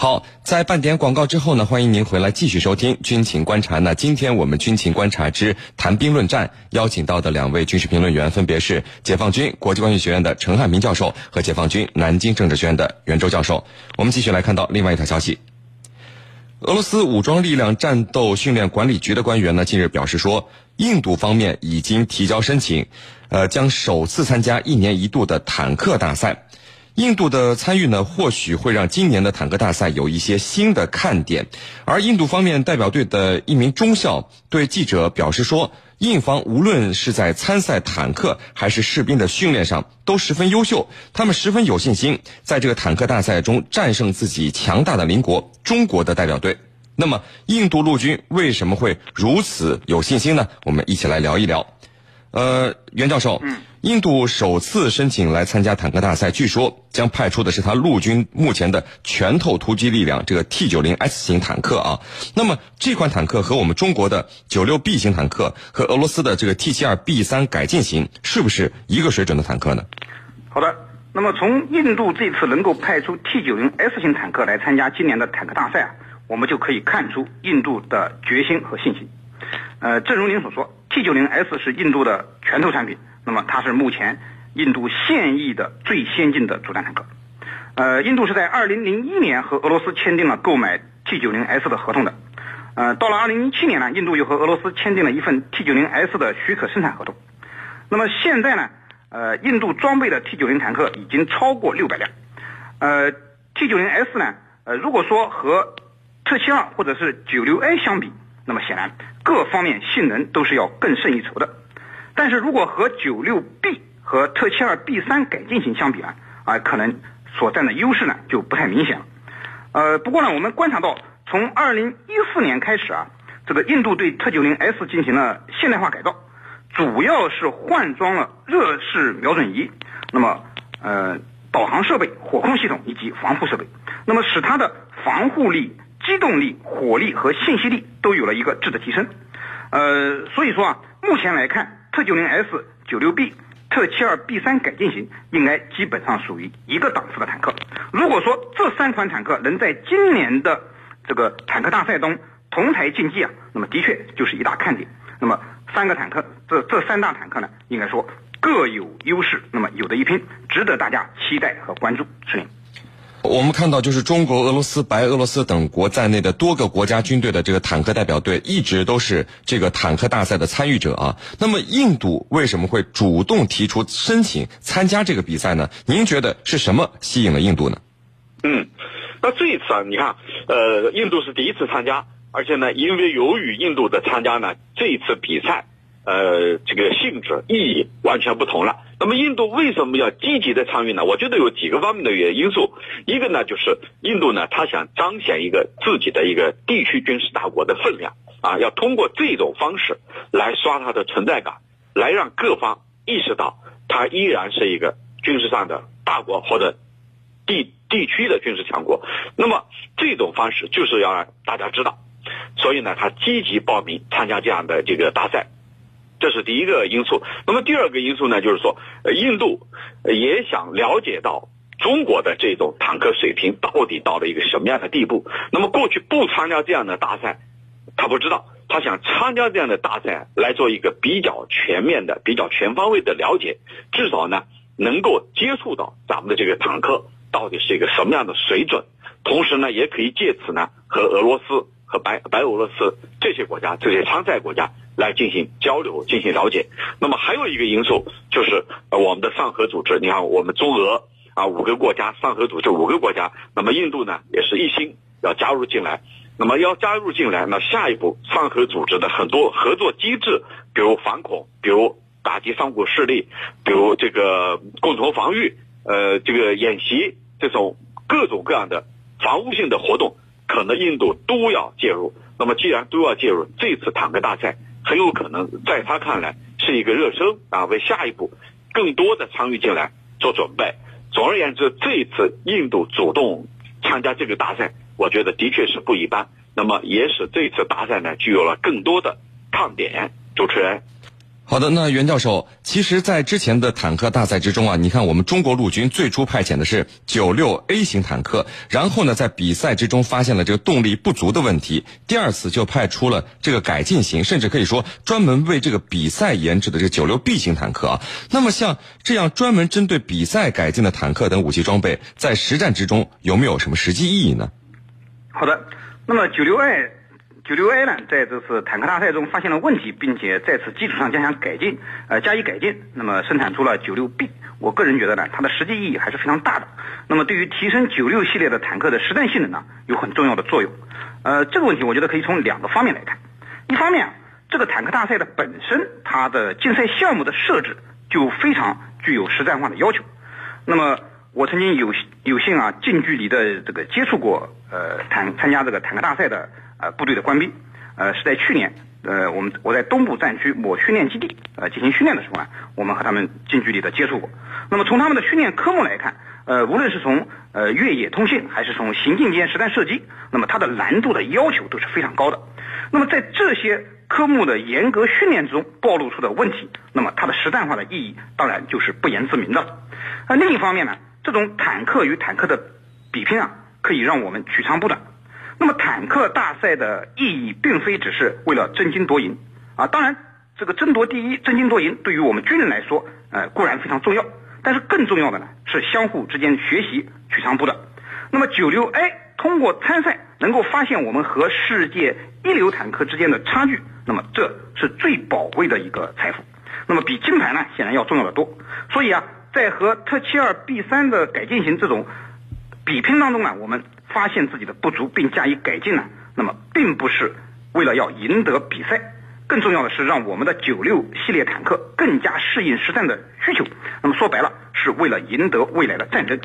好，在半点广告之后呢，欢迎您回来继续收听军情观察。那今天我们军情观察之谈兵论战，邀请到的两位军事评论员分别是解放军国际关系学院的陈汉民教授和解放军南京政治学院的袁周教授。我们继续来看到另外一条消息，俄罗斯武装力量战斗训练管理局的官员呢，近日表示说，印度方面已经提交申请，呃，将首次参加一年一度的坦克大赛。印度的参与呢，或许会让今年的坦克大赛有一些新的看点。而印度方面代表队的一名中校对记者表示说，印方无论是在参赛坦克还是士兵的训练上都十分优秀，他们十分有信心在这个坦克大赛中战胜自己强大的邻国中国的代表队。那么，印度陆军为什么会如此有信心呢？我们一起来聊一聊。呃，袁教授，嗯。印度首次申请来参加坦克大赛，据说将派出的是他陆军目前的拳头突击力量这个 T 九零 S 型坦克啊。那么这款坦克和我们中国的九六 B 型坦克和俄罗斯的这个 T 七二 B 三改进型是不是一个水准的坦克呢？好的，那么从印度这次能够派出 T 九零 S 型坦克来参加今年的坦克大赛啊，我们就可以看出印度的决心和信心。呃，正如您所说，T 九零 S 是印度的拳头产品。那么它是目前印度现役的最先进的主战坦克，呃，印度是在二零零一年和俄罗斯签订了购买 T 九零 S 的合同的，呃，到了二零一七年呢，印度又和俄罗斯签订了一份 T 九零 S 的许可生产合同。那么现在呢，呃，印度装备的 T 九零坦克已经超过六百辆，呃，T 九零 S 呢，呃，如果说和特七二或者是九六 A 相比，那么显然各方面性能都是要更胜一筹的。但是如果和九六 B 和特七二 B 三改进型相比呢，啊，可能所占的优势呢就不太明显了。呃，不过呢，我们观察到，从二零一四年开始啊，这个印度对特九零 S 进行了现代化改造，主要是换装了热式瞄准仪，那么呃，导航设备、火控系统以及防护设备，那么使它的防护力、机动力、火力和信息力都有了一个质的提升。呃，所以说啊，目前来看。特九零 S、九六 B、特七二 B 三改进型应该基本上属于一个档次的坦克。如果说这三款坦克能在今年的这个坦克大赛中同台竞技啊，那么的确就是一大看点。那么三个坦克，这这三大坦克呢，应该说各有优势，那么有的一拼，值得大家期待和关注。是令。我们看到，就是中国、俄罗斯、白俄罗斯等国在内的多个国家军队的这个坦克代表队，一直都是这个坦克大赛的参与者啊。那么，印度为什么会主动提出申请参加这个比赛呢？您觉得是什么吸引了印度呢？嗯，那这一次啊，你看，呃，印度是第一次参加，而且呢，因为由于印度的参加呢，这一次比赛。呃，这个性质意义完全不同了。那么，印度为什么要积极的参与呢？我觉得有几个方面的原因素。一个呢，就是印度呢，他想彰显一个自己的一个地区军事大国的分量啊，要通过这种方式来刷他的存在感，来让各方意识到他依然是一个军事上的大国或者地地区的军事强国。那么，这种方式就是要让大家知道，所以呢，他积极报名参加这样的这个大赛。这是第一个因素。那么第二个因素呢，就是说，呃，印度也想了解到中国的这种坦克水平到底到了一个什么样的地步。那么过去不参加这样的大赛，他不知道，他想参加这样的大赛来做一个比较全面的、比较全方位的了解，至少呢能够接触到咱们的这个坦克到底是一个什么样的水准。同时呢，也可以借此呢和俄罗斯和白白俄罗斯这些国家、这些参赛国家。来进行交流、进行了解。那么还有一个因素就是我们的上合组织。你看，我们中俄啊五个国家，上合组织五个国家。那么印度呢也是一心要加入进来。那么要加入进来，那下一步上合组织的很多合作机制，比如反恐，比如打击上古势力，比如这个共同防御，呃，这个演习这种各种各样的防务性的活动，可能印度都要介入。那么既然都要介入，这次坦克大赛。很有可能在他看来是一个热身啊，为下一步更多的参与进来做准备。总而言之，这一次印度主动参加这个大赛，我觉得的确是不一般。那么也使这次大赛呢具有了更多的看点。主持人。好的，那袁教授，其实，在之前的坦克大赛之中啊，你看我们中国陆军最初派遣的是九六 A 型坦克，然后呢，在比赛之中发现了这个动力不足的问题，第二次就派出了这个改进型，甚至可以说专门为这个比赛研制的这个九六 B 型坦克啊。那么像这样专门针对比赛改进的坦克等武器装备，在实战之中有没有什么实际意义呢？好的，那么九六 A。九六 A 呢，在这次坦克大赛中发现了问题，并且在此基础上加强改进，呃，加以改进，那么生产出了九六 B。我个人觉得呢，它的实际意义还是非常大的。那么对于提升九六系列的坦克的实战性能呢，有很重要的作用。呃，这个问题我觉得可以从两个方面来看。一方面，这个坦克大赛的本身，它的竞赛项目的设置就非常具有实战化的要求。那么我曾经有有幸啊，近距离的这个接触过呃坦参加这个坦克大赛的。呃，部队的官兵，呃，是在去年，呃，我们我在东部战区某训练基地，呃，进行训练的时候呢，我们和他们近距离的接触过。那么从他们的训练科目来看，呃，无论是从呃越野通信，还是从行进间实弹射击，那么它的难度的要求都是非常高的。那么在这些科目的严格训练之中暴露出的问题，那么它的实战化的意义当然就是不言自明的。那另一方面呢，这种坦克与坦克的比拼啊，可以让我们取长补短。那么坦克大赛的意义并非只是为了争金夺银啊，当然这个争夺第一、争金夺银对于我们军人来说，呃固然非常重要，但是更重要的呢是相互之间学习、取长补短。那么九六 A 通过参赛能够发现我们和世界一流坦克之间的差距，那么这是最宝贵的一个财富。那么比金牌呢显然要重要的多。所以啊，在和特七二 B 三的改进型这种比拼当中呢，我们。发现自己的不足并加以改进呢？那么并不是为了要赢得比赛，更重要的是让我们的九六系列坦克更加适应实战的需求。那么说白了，是为了赢得未来的战争。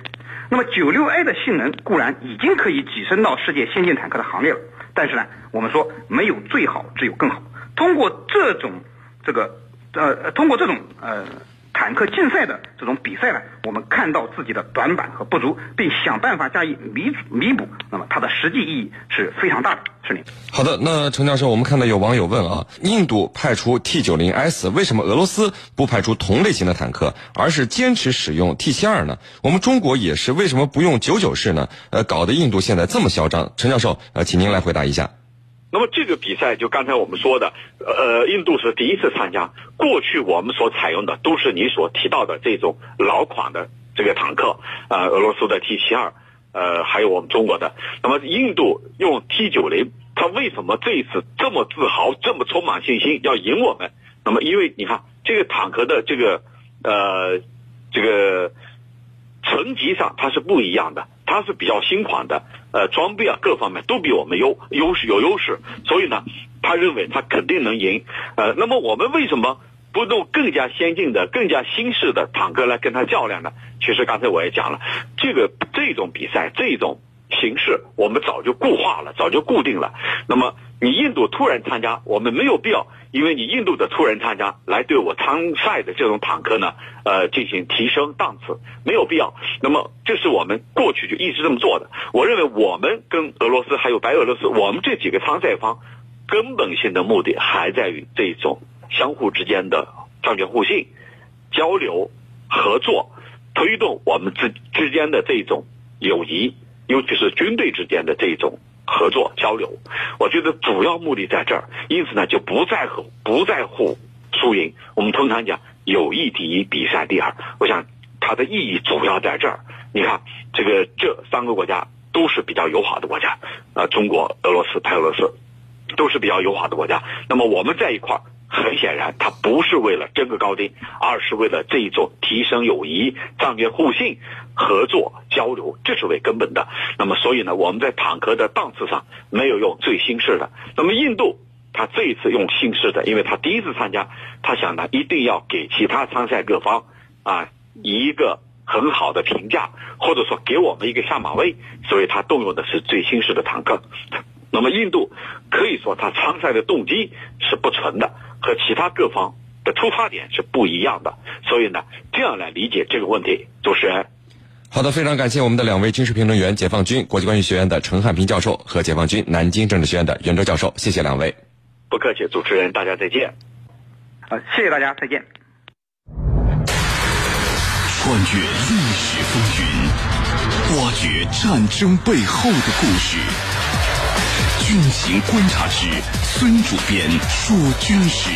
那么九六 A 的性能固然已经可以跻身到世界先进坦克的行列了，但是呢，我们说没有最好，只有更好。通过这种这个呃，通过这种呃。坦克竞赛的这种比赛呢，我们看到自己的短板和不足，并想办法加以弥补弥补。那么它的实际意义是非常大的。是您。好的，那陈教授，我们看到有网友问啊，印度派出 T 九零 S，为什么俄罗斯不派出同类型的坦克，而是坚持使用 T 七二呢？我们中国也是，为什么不用九九式呢？呃，搞得印度现在这么嚣张。陈教授，呃，请您来回答一下。那么这个比赛就刚才我们说的，呃，印度是第一次参加。过去我们所采用的都是你所提到的这种老款的这个坦克，呃，俄罗斯的 T 七二，呃，还有我们中国的。那么印度用 T 九零，他为什么这一次这么自豪，这么充满信心要赢我们？那么因为你看这个坦克的这个，呃，这个层级上它是不一样的。它是比较新款的，呃，装备啊各方面都比我们优优势有优势，所以呢，他认为他肯定能赢，呃，那么我们为什么不用更加先进的、更加新式的坦克来跟他较量呢？其实刚才我也讲了，这个这种比赛这种形式我们早就固化了，早就固定了，那么。你印度突然参加，我们没有必要，因为你印度的突然参加来对我参赛的这种坦克呢，呃，进行提升档次，没有必要。那么，这是我们过去就一直这么做的。我认为，我们跟俄罗斯还有白俄罗斯，我们这几个参赛方，根本性的目的还在于这种相互之间的战略互信、交流、合作，推动我们之之间的这种友谊，尤其是军队之间的这种。合作交流，我觉得主要目的在这儿，因此呢就不在乎不在乎输赢。我们通常讲友谊第一，比赛第二。我想它的意义主要在这儿。你看，这个这三个国家都是比较友好的国家，啊，中国、俄罗斯、白俄罗斯都是比较友好的国家。那么我们在一块儿。很显然，他不是为了争个高低，而是为了这一种提升友谊、战略互信、合作交流，这是为根本的。那么，所以呢，我们在坦克的档次上没有用最新式的。那么，印度他这一次用新式的，因为他第一次参加，他想呢一定要给其他参赛各方啊一个很好的评价，或者说给我们一个下马威，所以他动用的是最新式的坦克。那么，印度可以说他参赛的动机是不纯的。和其他各方的出发点是不一样的，所以呢，这样来理解这个问题。主持人，好的，非常感谢我们的两位军事评论员，解放军国际关系学院的陈汉平教授和解放军南京政治学院的袁周教授，谢谢两位。不客气，主持人，大家再见。好，谢谢大家，再见。穿越历史风云，挖掘战争背后的故事。军情观察之孙主编说军事。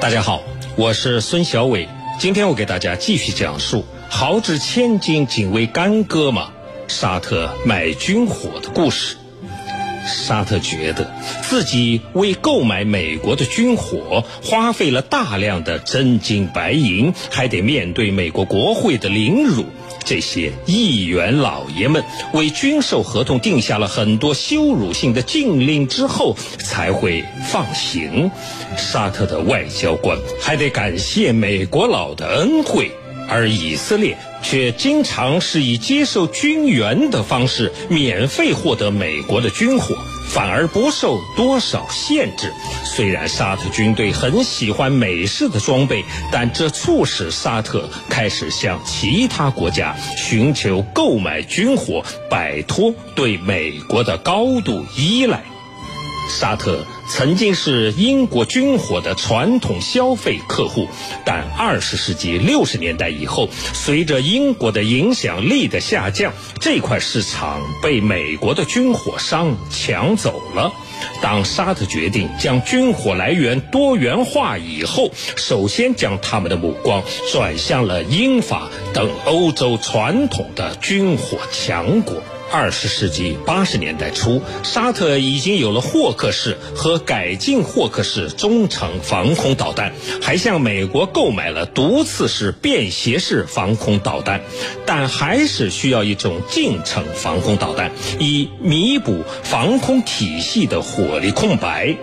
大家好，我是孙小伟。今天我给大家继续讲述“豪掷千金仅为干戈吗？”沙特买军火的故事。沙特觉得自己为购买美国的军火花费了大量的真金白银，还得面对美国国会的凌辱。这些议员老爷们为军售合同定下了很多羞辱性的禁令之后，才会放行。沙特的外交官还得感谢美国佬的恩惠，而以色列却经常是以接受军援的方式免费获得美国的军火。反而不受多少限制。虽然沙特军队很喜欢美式的装备，但这促使沙特开始向其他国家寻求购买军火，摆脱对美国的高度依赖。沙特曾经是英国军火的传统消费客户，但二十世纪六十年代以后，随着英国的影响力的下降，这块市场被美国的军火商抢走了。当沙特决定将军火来源多元化以后，首先将他们的目光转向了英法等欧洲传统的军火强国。二十世纪八十年代初，沙特已经有了霍克式和改进霍克式中程防空导弹，还向美国购买了毒刺式便携式防空导弹，但还是需要一种近程防空导弹，以弥补防空体系的火力空白。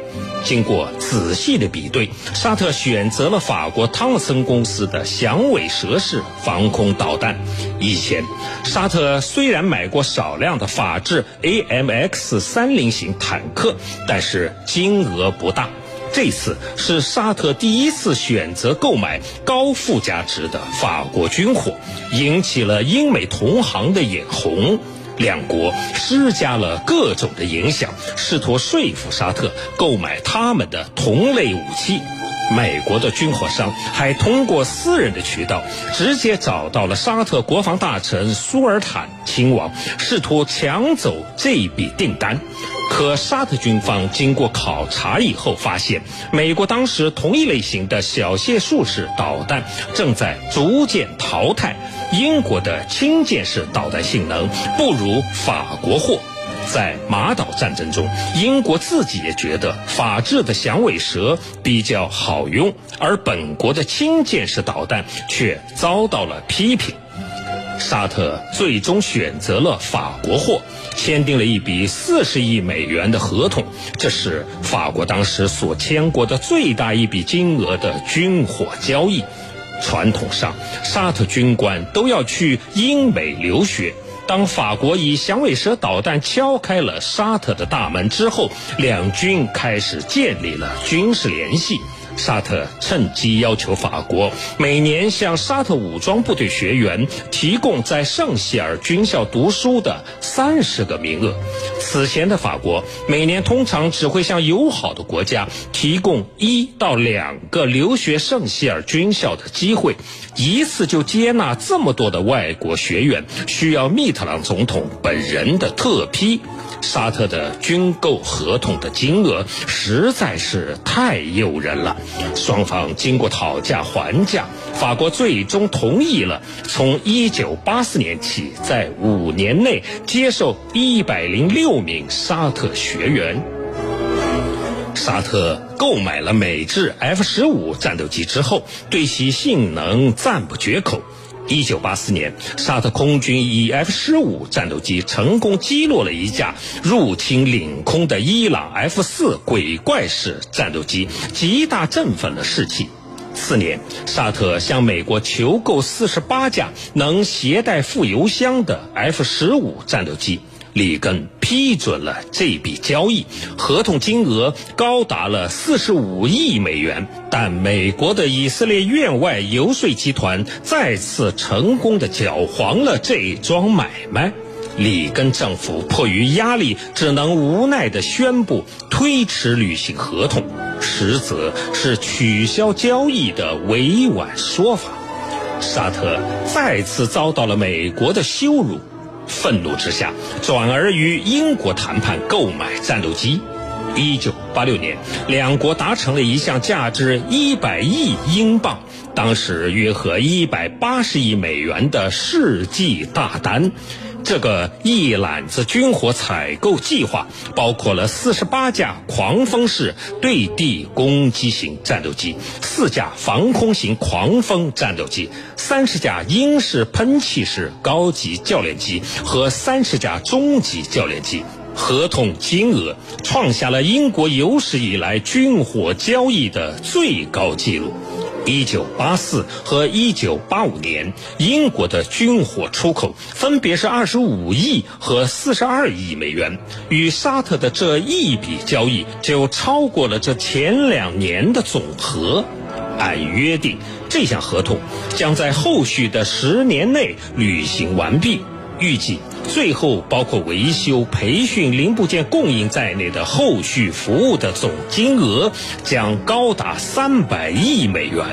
经过仔细的比对，沙特选择了法国汤姆森公司的响尾蛇式防空导弹。以前，沙特虽然买过少量的法制 AMX 三零型坦克，但是金额不大。这次是沙特第一次选择购买高附加值的法国军火，引起了英美同行的眼红。两国施加了各种的影响，试图说服沙特购买他们的同类武器。美国的军火商还通过私人的渠道，直接找到了沙特国防大臣苏尔坦亲王，试图抢走这笔订单。可沙特军方经过考察以后发现，美国当时同一类型的小械术式导弹正在逐渐淘汰。英国的轻舰式导弹性能不如法国货，在马岛战争中，英国自己也觉得法制的响尾蛇比较好用，而本国的轻舰式导弹却遭到了批评。沙特最终选择了法国货，签订了一笔四十亿美元的合同，这是法国当时所签过的最大一笔金额的军火交易。传统上，沙特军官都要去英美留学。当法国以响尾蛇导弹敲开了沙特的大门之后，两军开始建立了军事联系。沙特趁机要求法国每年向沙特武装部队学员提供在圣希尔军校读书的三十个名额。此前的法国每年通常只会向友好的国家提供一到两个留学圣希尔军校的机会，一次就接纳这么多的外国学员，需要密特朗总统本人的特批。沙特的军购合同的金额实在是太诱人了，双方经过讨价还价，法国最终同意了从1984年起，在五年内接受106名沙特学员。沙特购买了美制 F-15 战斗机之后，对其性能赞不绝口。一九八四年，沙特空军以 F 十五战斗机成功击落了一架入侵领空的伊朗 F 四鬼怪式战斗机，极大振奋了士气。次年，沙特向美国求购四十八架能携带副油箱的 F 十五战斗机。里根批准了这笔交易，合同金额高达了四十五亿美元。但美国的以色列院外游说集团再次成功的搅黄了这桩买卖。里根政府迫于压力，只能无奈地宣布推迟履行合同，实则是取消交易的委婉说法。沙特再次遭到了美国的羞辱，愤怒之下，转而与英国谈判购买战斗机。一九八六年，两国达成了一项价值一百亿英镑。当时约合一百八十亿美元的世纪大单，这个一揽子军火采购计划包括了四十八架狂风式对地攻击型战斗机、四架防空型狂风战斗机、三十架英式喷气式高级教练机和三十架中级教练机。合同金额创下了英国有史以来军火交易的最高纪录。一九八四和一九八五年，英国的军火出口分别是二十五亿和四十二亿美元。与沙特的这一笔交易，就超过了这前两年的总和。按约定，这项合同将在后续的十年内履行完毕。预计最后包括维修、培训、零部件供应在内的后续服务的总金额将高达三百亿美元。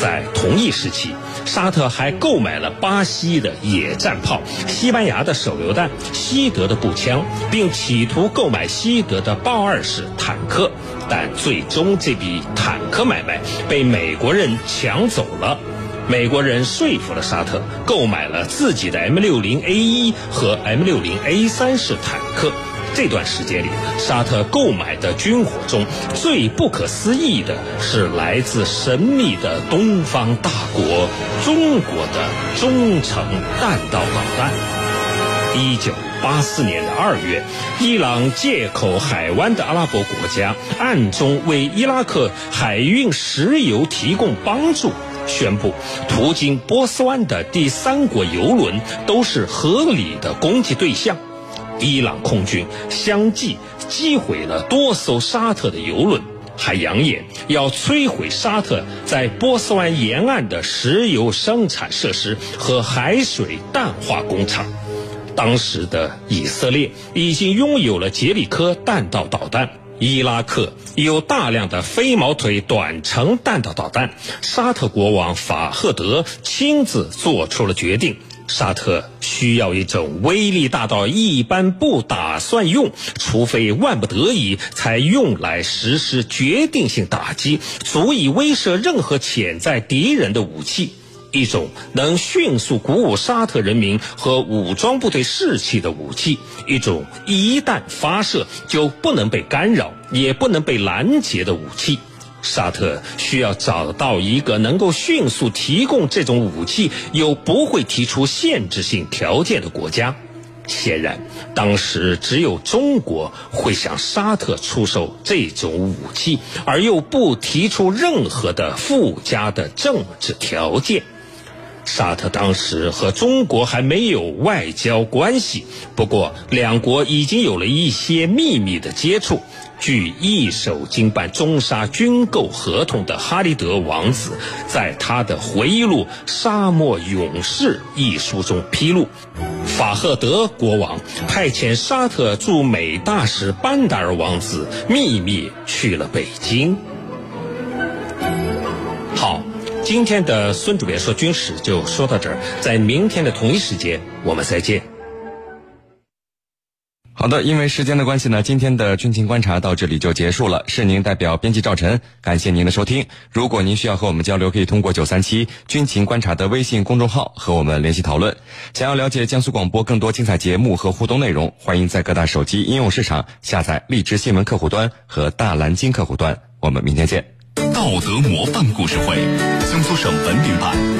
在同一时期，沙特还购买了巴西的野战炮、西班牙的手榴弹、西德的步枪，并企图购买西德的豹二式坦克，但最终这笔坦克买卖被美国人抢走了。美国人说服了沙特，购买了自己的 M 六零 A 一和 M 六零 A 三式坦克。这段时间里，沙特购买的军火中最不可思议的是来自神秘的东方大国——中国的中程弹道导弹。一九八四年的二月，伊朗借口海湾的阿拉伯国家暗中为伊拉克海运石油提供帮助。宣布，途经波斯湾的第三国油轮都是合理的攻击对象。伊朗空军相继击毁了多艘沙特的油轮，还扬言要摧毁沙特在波斯湾沿岸的石油生产设施和海水淡化工厂。当时的以色列已经拥有了杰里科弹道导弹。伊拉克有大量的飞毛腿短程弹道导弹，沙特国王法赫德亲自做出了决定：沙特需要一种威力大到一般不打算用，除非万不得已才用来实施决定性打击，足以威慑任何潜在敌人的武器。一种能迅速鼓舞沙特人民和武装部队士气的武器，一种一旦发射就不能被干扰，也不能被拦截的武器。沙特需要找到一个能够迅速提供这种武器又不会提出限制性条件的国家。显然，当时只有中国会向沙特出售这种武器，而又不提出任何的附加的政治条件。沙特当时和中国还没有外交关系，不过两国已经有了一些秘密的接触。据一手经办中沙军购合同的哈利德王子，在他的回忆录《沙漠勇士》一书中披露，法赫德国王派遣沙特驻美大使班达尔王子秘密去了北京。今天的孙主编说军事就说到这儿，在明天的同一时间我们再见。好的，因为时间的关系呢，今天的军情观察到这里就结束了。是您代表编辑赵晨，感谢您的收听。如果您需要和我们交流，可以通过九三七军情观察的微信公众号和我们联系讨论。想要了解江苏广播更多精彩节目和互动内容，欢迎在各大手机应用市场下载荔枝新闻客户端和大蓝鲸客户端。我们明天见。道德模范故事会，江苏省文明办。